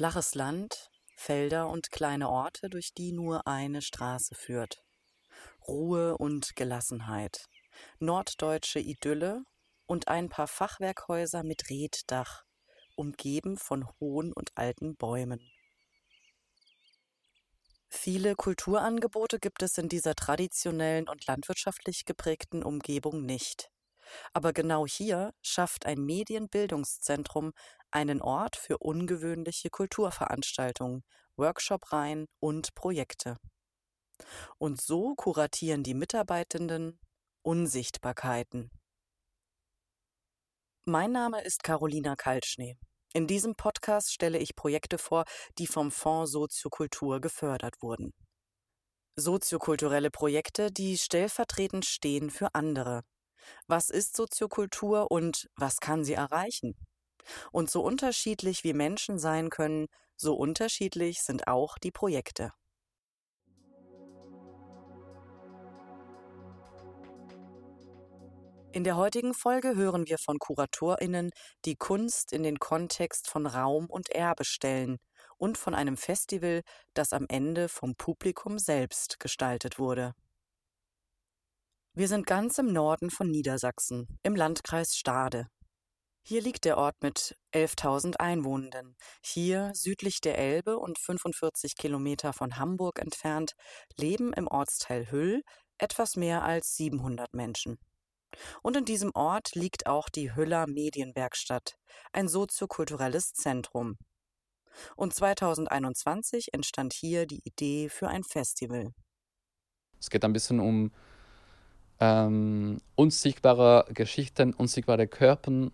Flaches Land, Felder und kleine Orte, durch die nur eine Straße führt. Ruhe und Gelassenheit, norddeutsche Idylle und ein paar Fachwerkhäuser mit Reetdach, umgeben von hohen und alten Bäumen. Viele Kulturangebote gibt es in dieser traditionellen und landwirtschaftlich geprägten Umgebung nicht. Aber genau hier schafft ein Medienbildungszentrum einen Ort für ungewöhnliche Kulturveranstaltungen, Workshopreihen und Projekte. Und so kuratieren die Mitarbeitenden Unsichtbarkeiten. Mein Name ist Carolina Kaltschnee. In diesem Podcast stelle ich Projekte vor, die vom Fonds Soziokultur gefördert wurden. Soziokulturelle Projekte, die stellvertretend stehen für andere. Was ist Soziokultur und was kann sie erreichen? Und so unterschiedlich wie Menschen sein können, so unterschiedlich sind auch die Projekte. In der heutigen Folge hören wir von KuratorInnen, die Kunst in den Kontext von Raum und Erbe stellen und von einem Festival, das am Ende vom Publikum selbst gestaltet wurde. Wir sind ganz im Norden von Niedersachsen, im Landkreis Stade. Hier liegt der Ort mit 11.000 Einwohnenden. Hier, südlich der Elbe und 45 Kilometer von Hamburg entfernt, leben im Ortsteil Hüll etwas mehr als 700 Menschen. Und in diesem Ort liegt auch die Hüller Medienwerkstatt, ein soziokulturelles Zentrum. Und 2021 entstand hier die Idee für ein Festival. Es geht ein bisschen um ähm, unsichtbare Geschichten, unsichtbare Körper,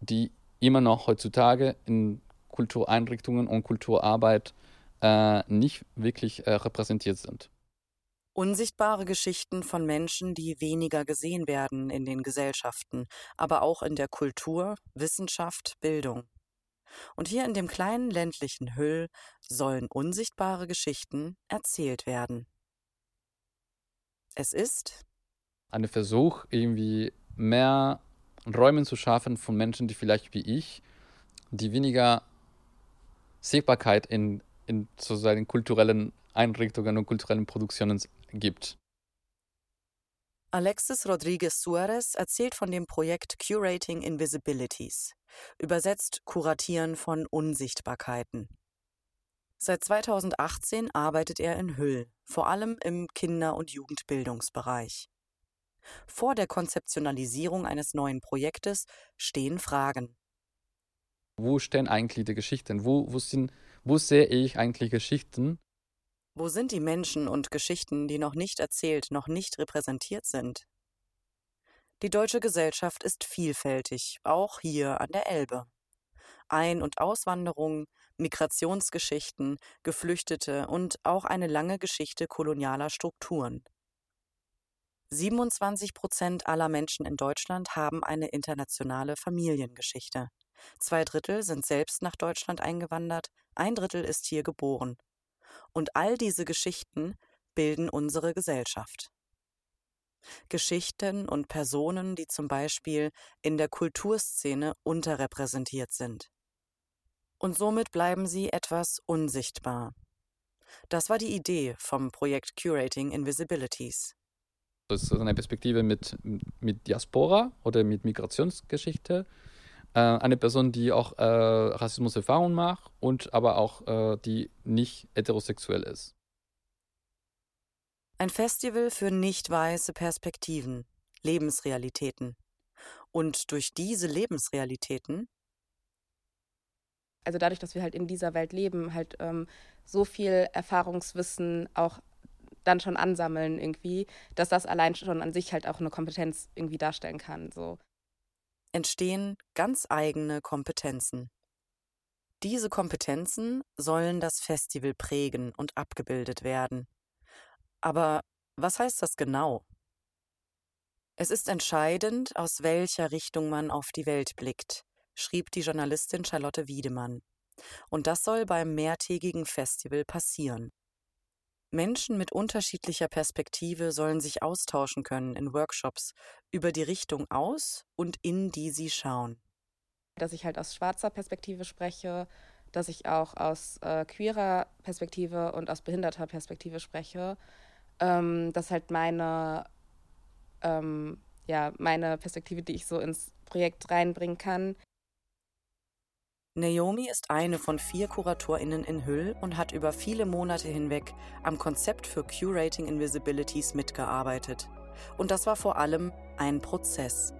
die immer noch heutzutage in Kultureinrichtungen und Kulturarbeit äh, nicht wirklich äh, repräsentiert sind. Unsichtbare Geschichten von Menschen, die weniger gesehen werden in den Gesellschaften, aber auch in der Kultur, Wissenschaft, Bildung. Und hier in dem kleinen ländlichen Hüll sollen unsichtbare Geschichten erzählt werden. Es ist ein Versuch, irgendwie mehr Räume zu schaffen von Menschen, die vielleicht wie ich, die weniger Sichtbarkeit in, in sozusagen kulturellen Einrichtungen und kulturellen Produktionen gibt. Alexis Rodriguez Suarez erzählt von dem Projekt Curating Invisibilities, übersetzt Kuratieren von Unsichtbarkeiten. Seit 2018 arbeitet er in Hüll, vor allem im Kinder- und Jugendbildungsbereich. Vor der Konzeptionalisierung eines neuen Projektes stehen Fragen. Wo stehen eigentlich die Geschichten? Wo, wo, sind, wo sehe ich eigentlich Geschichten, wo sind die Menschen und Geschichten, die noch nicht erzählt, noch nicht repräsentiert sind? Die deutsche Gesellschaft ist vielfältig, auch hier an der Elbe. Ein- und Auswanderung, Migrationsgeschichten, Geflüchtete und auch eine lange Geschichte kolonialer Strukturen. 27 Prozent aller Menschen in Deutschland haben eine internationale Familiengeschichte. Zwei Drittel sind selbst nach Deutschland eingewandert, ein Drittel ist hier geboren. Und all diese Geschichten bilden unsere Gesellschaft. Geschichten und Personen, die zum Beispiel in der Kulturszene unterrepräsentiert sind. Und somit bleiben sie etwas unsichtbar. Das war die Idee vom Projekt Curating Invisibilities. Das ist eine Perspektive mit, mit Diaspora oder mit Migrationsgeschichte äh, eine Person, die auch äh, Rassismus-Erfahrungen macht und aber auch äh, die nicht heterosexuell ist. Ein Festival für nicht weiße Perspektiven, Lebensrealitäten. Und durch diese Lebensrealitäten also dadurch, dass wir halt in dieser Welt leben, halt ähm, so viel Erfahrungswissen auch dann schon ansammeln irgendwie, dass das allein schon an sich halt auch eine Kompetenz irgendwie darstellen kann. So entstehen ganz eigene Kompetenzen. Diese Kompetenzen sollen das Festival prägen und abgebildet werden. Aber was heißt das genau? Es ist entscheidend, aus welcher Richtung man auf die Welt blickt, schrieb die Journalistin Charlotte Wiedemann. Und das soll beim mehrtägigen Festival passieren. Menschen mit unterschiedlicher Perspektive sollen sich austauschen können in Workshops über die Richtung aus und in die sie schauen. Dass ich halt aus schwarzer Perspektive spreche, dass ich auch aus äh, queerer Perspektive und aus behinderter Perspektive spreche. Ähm, das ist halt meine, ähm, ja, meine Perspektive, die ich so ins Projekt reinbringen kann. Naomi ist eine von vier KuratorInnen in Hüll und hat über viele Monate hinweg am Konzept für Curating Invisibilities mitgearbeitet. Und das war vor allem ein Prozess.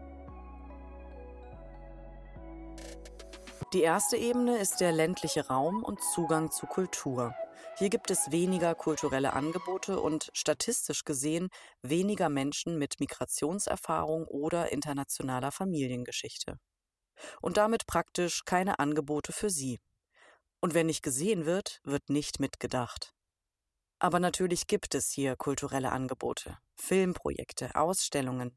Die erste Ebene ist der ländliche Raum und Zugang zu Kultur. Hier gibt es weniger kulturelle Angebote und statistisch gesehen weniger Menschen mit Migrationserfahrung oder internationaler Familiengeschichte. Und damit praktisch keine Angebote für sie. Und wenn nicht gesehen wird, wird nicht mitgedacht. Aber natürlich gibt es hier kulturelle Angebote, Filmprojekte, Ausstellungen,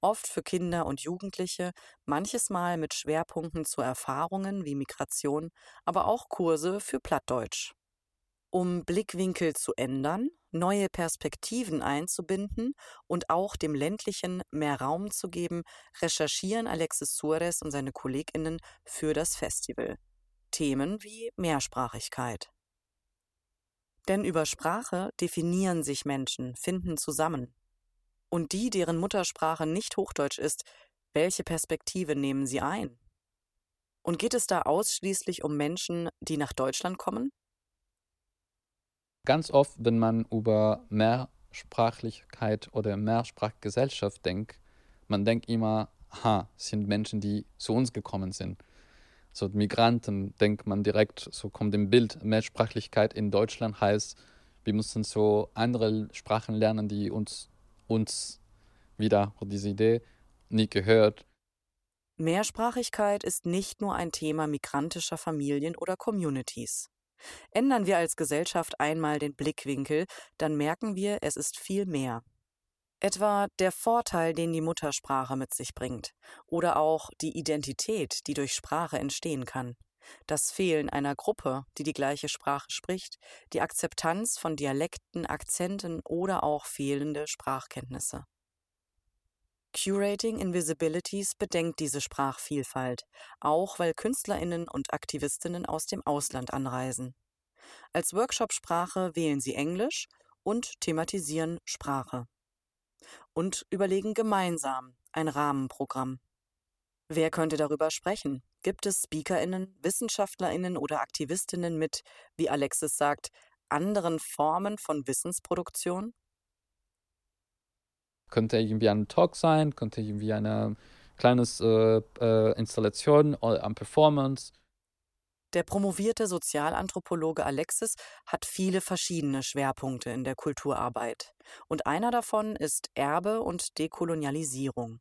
oft für Kinder und Jugendliche, manches Mal mit Schwerpunkten zu Erfahrungen wie Migration, aber auch Kurse für Plattdeutsch. Um Blickwinkel zu ändern, neue Perspektiven einzubinden und auch dem ländlichen mehr Raum zu geben, recherchieren Alexis Suarez und seine Kolleginnen für das Festival. Themen wie Mehrsprachigkeit. Denn über Sprache definieren sich Menschen, finden zusammen. Und die, deren Muttersprache nicht Hochdeutsch ist, welche Perspektive nehmen sie ein? Und geht es da ausschließlich um Menschen, die nach Deutschland kommen? Ganz oft, wenn man über Mehrsprachlichkeit oder Mehrsprachgesellschaft denkt, man denkt immer, ha, sind Menschen, die zu uns gekommen sind. So Migranten denkt man direkt, so kommt im Bild, Mehrsprachlichkeit in Deutschland heißt, wir müssen so andere Sprachen lernen, die uns uns wieder diese Idee nie gehört. Mehrsprachigkeit ist nicht nur ein Thema migrantischer Familien oder Communities. Ändern wir als Gesellschaft einmal den Blickwinkel, dann merken wir, es ist viel mehr. Etwa der Vorteil, den die Muttersprache mit sich bringt, oder auch die Identität, die durch Sprache entstehen kann das Fehlen einer Gruppe, die die gleiche Sprache spricht, die Akzeptanz von Dialekten, Akzenten oder auch fehlende Sprachkenntnisse. Curating Invisibilities bedenkt diese Sprachvielfalt, auch weil Künstlerinnen und Aktivistinnen aus dem Ausland anreisen. Als Workshop-Sprache wählen sie Englisch und thematisieren Sprache. Und überlegen gemeinsam ein Rahmenprogramm. Wer könnte darüber sprechen? Gibt es SpeakerInnen, WissenschaftlerInnen oder AktivistInnen mit, wie Alexis sagt, anderen Formen von Wissensproduktion? Könnte irgendwie ein Talk sein, könnte irgendwie eine kleine äh, äh, Installation am Performance. Der promovierte Sozialanthropologe Alexis hat viele verschiedene Schwerpunkte in der Kulturarbeit. Und einer davon ist Erbe und Dekolonialisierung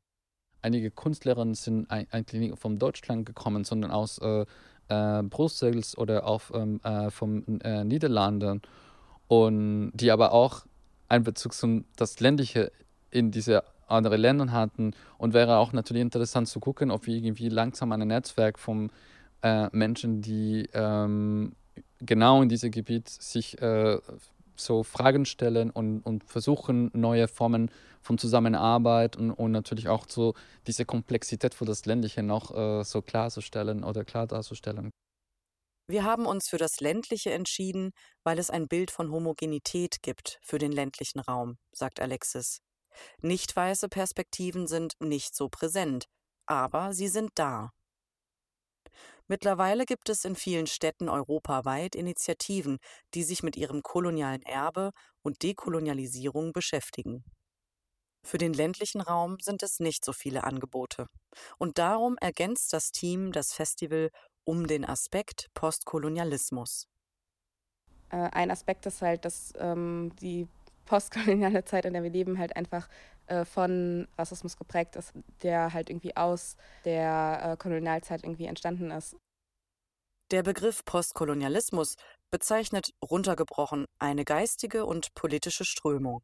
einige Künstlerinnen sind eigentlich nicht von Deutschland gekommen, sondern aus äh, äh, Brüssel oder auch ähm, äh, von äh, Niederlanden und die aber auch einen Bezug zum das ländliche in diese anderen Ländern hatten und wäre auch natürlich interessant zu gucken, ob wir irgendwie langsam ein Netzwerk von äh, Menschen, die ähm, genau in diesem Gebiet sich äh, so Fragen stellen und, und versuchen, neue Formen von Zusammenarbeit und, und natürlich auch so diese Komplexität für das Ländliche noch äh, so klarzustellen oder klar darzustellen. Wir haben uns für das Ländliche entschieden, weil es ein Bild von Homogenität gibt für den ländlichen Raum, sagt Alexis. Nicht weiße Perspektiven sind nicht so präsent, aber sie sind da. Mittlerweile gibt es in vielen Städten europaweit Initiativen, die sich mit ihrem kolonialen Erbe und Dekolonialisierung beschäftigen. Für den ländlichen Raum sind es nicht so viele Angebote. Und darum ergänzt das Team das Festival um den Aspekt Postkolonialismus. Äh, ein Aspekt ist halt, dass ähm, die postkoloniale Zeit, in der wir leben, halt einfach äh, von Rassismus geprägt ist, der halt irgendwie aus der äh, Kolonialzeit irgendwie entstanden ist. Der Begriff Postkolonialismus bezeichnet runtergebrochen eine geistige und politische Strömung.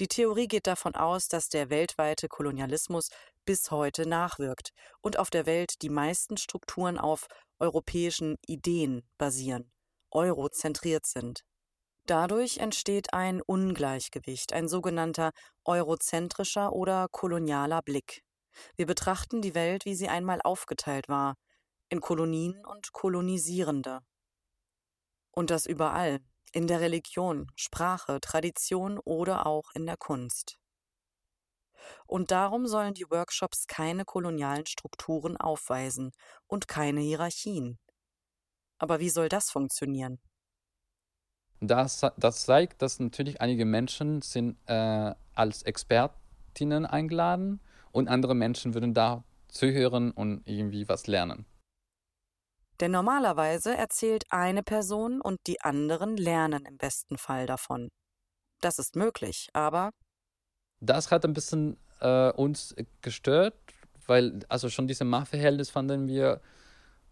Die Theorie geht davon aus, dass der weltweite Kolonialismus bis heute nachwirkt und auf der Welt die meisten Strukturen auf europäischen Ideen basieren, eurozentriert sind. Dadurch entsteht ein Ungleichgewicht, ein sogenannter eurozentrischer oder kolonialer Blick. Wir betrachten die Welt, wie sie einmal aufgeteilt war, in Kolonien und Kolonisierende. Und das überall, in der Religion, Sprache, Tradition oder auch in der Kunst. Und darum sollen die Workshops keine kolonialen Strukturen aufweisen und keine Hierarchien. Aber wie soll das funktionieren? Das, das zeigt, dass natürlich einige Menschen sind äh, als Expertinnen eingeladen und andere Menschen würden da zuhören und irgendwie was lernen. Denn normalerweise erzählt eine Person und die anderen lernen im besten Fall davon. Das ist möglich, aber. Das hat ein bisschen äh, uns gestört, weil also schon diese Machtverhältnis fanden wir,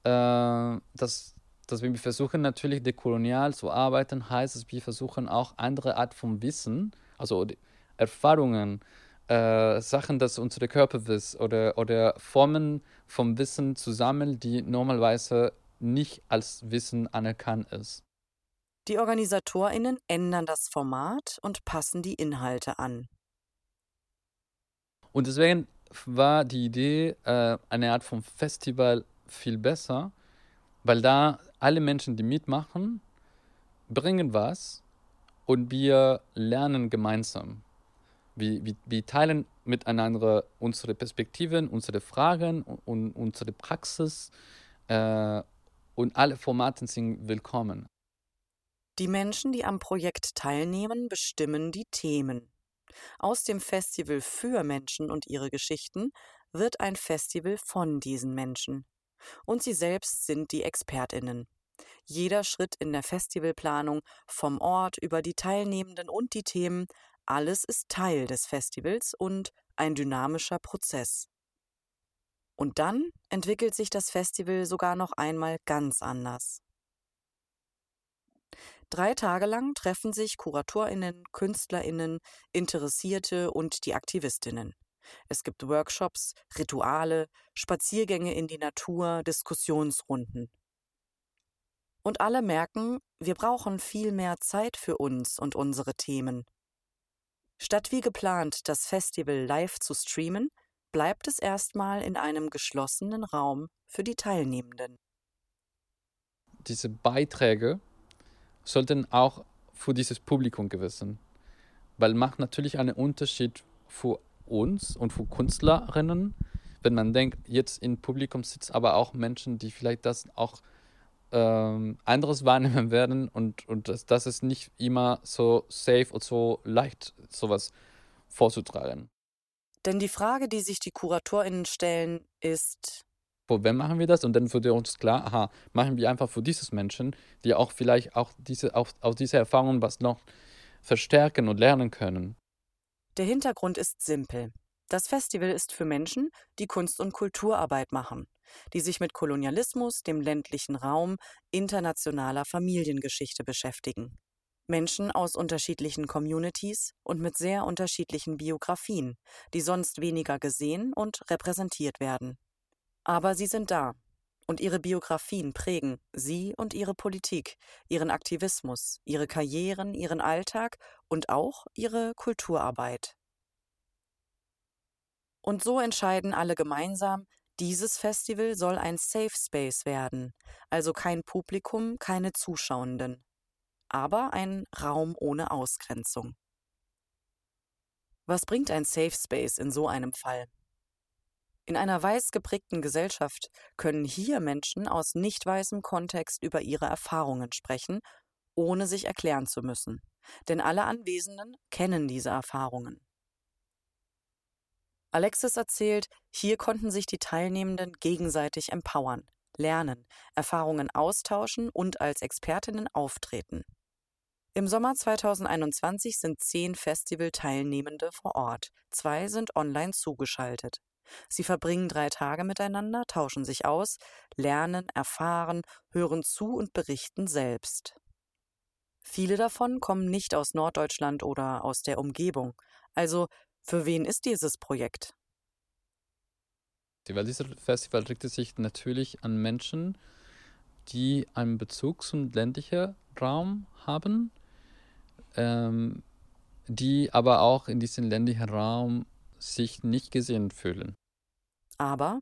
äh, dass, dass wir versuchen natürlich dekolonial zu arbeiten, heißt es, wir versuchen auch andere Art von Wissen, also Erfahrungen, äh, Sachen, dass unsere Körper wissen oder, oder Formen vom Wissen zu sammeln, die normalerweise nicht als Wissen anerkannt ist. Die OrganisatorInnen ändern das Format und passen die Inhalte an. Und deswegen war die Idee, äh, eine Art von Festival viel besser, weil da alle Menschen, die mitmachen, bringen was und wir lernen gemeinsam. Wir, wir, wir teilen miteinander unsere Perspektiven, unsere Fragen und, und unsere Praxis äh, und alle Formate sind willkommen. Die Menschen, die am Projekt teilnehmen, bestimmen die Themen. Aus dem Festival für Menschen und ihre Geschichten wird ein Festival von diesen Menschen. Und sie selbst sind die Expertinnen. Jeder Schritt in der Festivalplanung, vom Ort über die Teilnehmenden und die Themen, alles ist Teil des Festivals und ein dynamischer Prozess. Und dann entwickelt sich das Festival sogar noch einmal ganz anders. Drei Tage lang treffen sich Kuratorinnen, Künstlerinnen, Interessierte und die Aktivistinnen. Es gibt Workshops, Rituale, Spaziergänge in die Natur, Diskussionsrunden. Und alle merken, wir brauchen viel mehr Zeit für uns und unsere Themen. Statt wie geplant das Festival live zu streamen, bleibt es erstmal in einem geschlossenen Raum für die Teilnehmenden. Diese Beiträge sollten auch für dieses Publikum gewissen. Weil macht natürlich einen Unterschied für uns und für Künstlerinnen, wenn man denkt, jetzt im Publikum sitzen aber auch Menschen, die vielleicht das auch ähm, anderes wahrnehmen werden und, und das, das ist nicht immer so safe und so leicht, sowas vorzutragen. Denn die Frage, die sich die KuratorInnen stellen, ist, vor wem machen wir das? Und dann wurde uns klar, aha, machen wir einfach für dieses Menschen, die auch vielleicht auch diese, auch, aus dieser Erfahrung was noch verstärken und lernen können. Der Hintergrund ist simpel. Das Festival ist für Menschen, die Kunst- und Kulturarbeit machen, die sich mit Kolonialismus, dem ländlichen Raum, internationaler Familiengeschichte beschäftigen. Menschen aus unterschiedlichen Communities und mit sehr unterschiedlichen Biografien, die sonst weniger gesehen und repräsentiert werden. Aber sie sind da. Und ihre Biografien prägen sie und ihre Politik, ihren Aktivismus, ihre Karrieren, ihren Alltag und auch ihre Kulturarbeit. Und so entscheiden alle gemeinsam, dieses Festival soll ein Safe Space werden, also kein Publikum, keine Zuschauenden, aber ein Raum ohne Ausgrenzung. Was bringt ein Safe Space in so einem Fall? In einer weiß geprägten Gesellschaft können hier Menschen aus nicht weißem Kontext über ihre Erfahrungen sprechen, ohne sich erklären zu müssen. Denn alle Anwesenden kennen diese Erfahrungen. Alexis erzählt, hier konnten sich die Teilnehmenden gegenseitig empowern, lernen, Erfahrungen austauschen und als Expertinnen auftreten. Im Sommer 2021 sind zehn Festival-Teilnehmende vor Ort, zwei sind online zugeschaltet. Sie verbringen drei Tage miteinander, tauschen sich aus, lernen, erfahren, hören zu und berichten selbst. Viele davon kommen nicht aus Norddeutschland oder aus der Umgebung. Also, für wen ist dieses Projekt? Weil dieses Festival richtet sich natürlich an Menschen, die einen Bezug zum ländlichen Raum haben, ähm, die aber auch in diesem ländlichen Raum sich nicht gesehen fühlen. Aber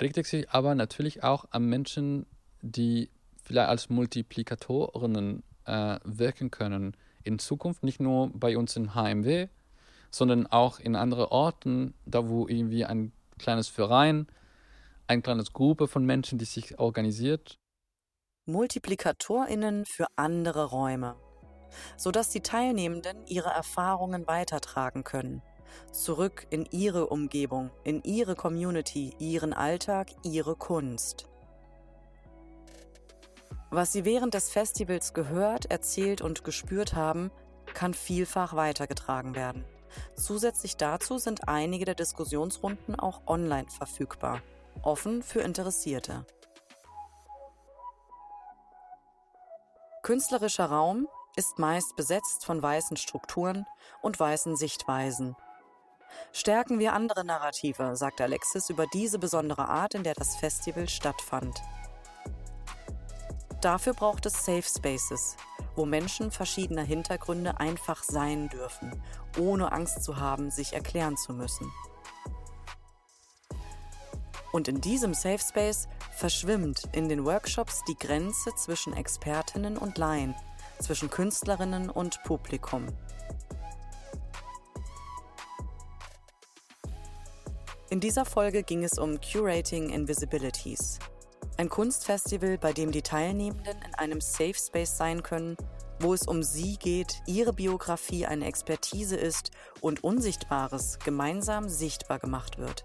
richtet sich aber natürlich auch an Menschen, die vielleicht als Multiplikatorinnen äh, wirken können in Zukunft, nicht nur bei uns in HMW, sondern auch in anderen Orten, da wo irgendwie ein kleines Verein, eine kleine Gruppe von Menschen, die sich organisiert. MultiplikatorInnen für andere Räume, sodass die Teilnehmenden ihre Erfahrungen weitertragen können. Zurück in ihre Umgebung, in ihre Community, ihren Alltag, ihre Kunst. Was sie während des Festivals gehört, erzählt und gespürt haben, kann vielfach weitergetragen werden. Zusätzlich dazu sind einige der Diskussionsrunden auch online verfügbar, offen für Interessierte. Künstlerischer Raum ist meist besetzt von weißen Strukturen und weißen Sichtweisen. Stärken wir andere Narrative, sagt Alexis über diese besondere Art, in der das Festival stattfand. Dafür braucht es Safe Spaces, wo Menschen verschiedener Hintergründe einfach sein dürfen, ohne Angst zu haben, sich erklären zu müssen. Und in diesem Safe Space verschwimmt in den Workshops die Grenze zwischen Expertinnen und Laien, zwischen Künstlerinnen und Publikum. In dieser Folge ging es um Curating Invisibilities, ein Kunstfestival, bei dem die Teilnehmenden in einem Safe Space sein können, wo es um sie geht, ihre Biografie eine Expertise ist und Unsichtbares gemeinsam sichtbar gemacht wird.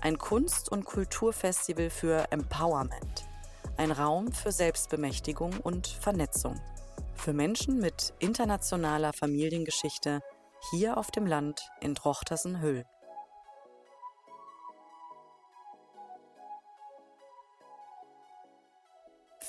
Ein Kunst- und Kulturfestival für Empowerment. Ein Raum für Selbstbemächtigung und Vernetzung. Für Menschen mit internationaler Familiengeschichte hier auf dem Land in Drochtersen-Hüll.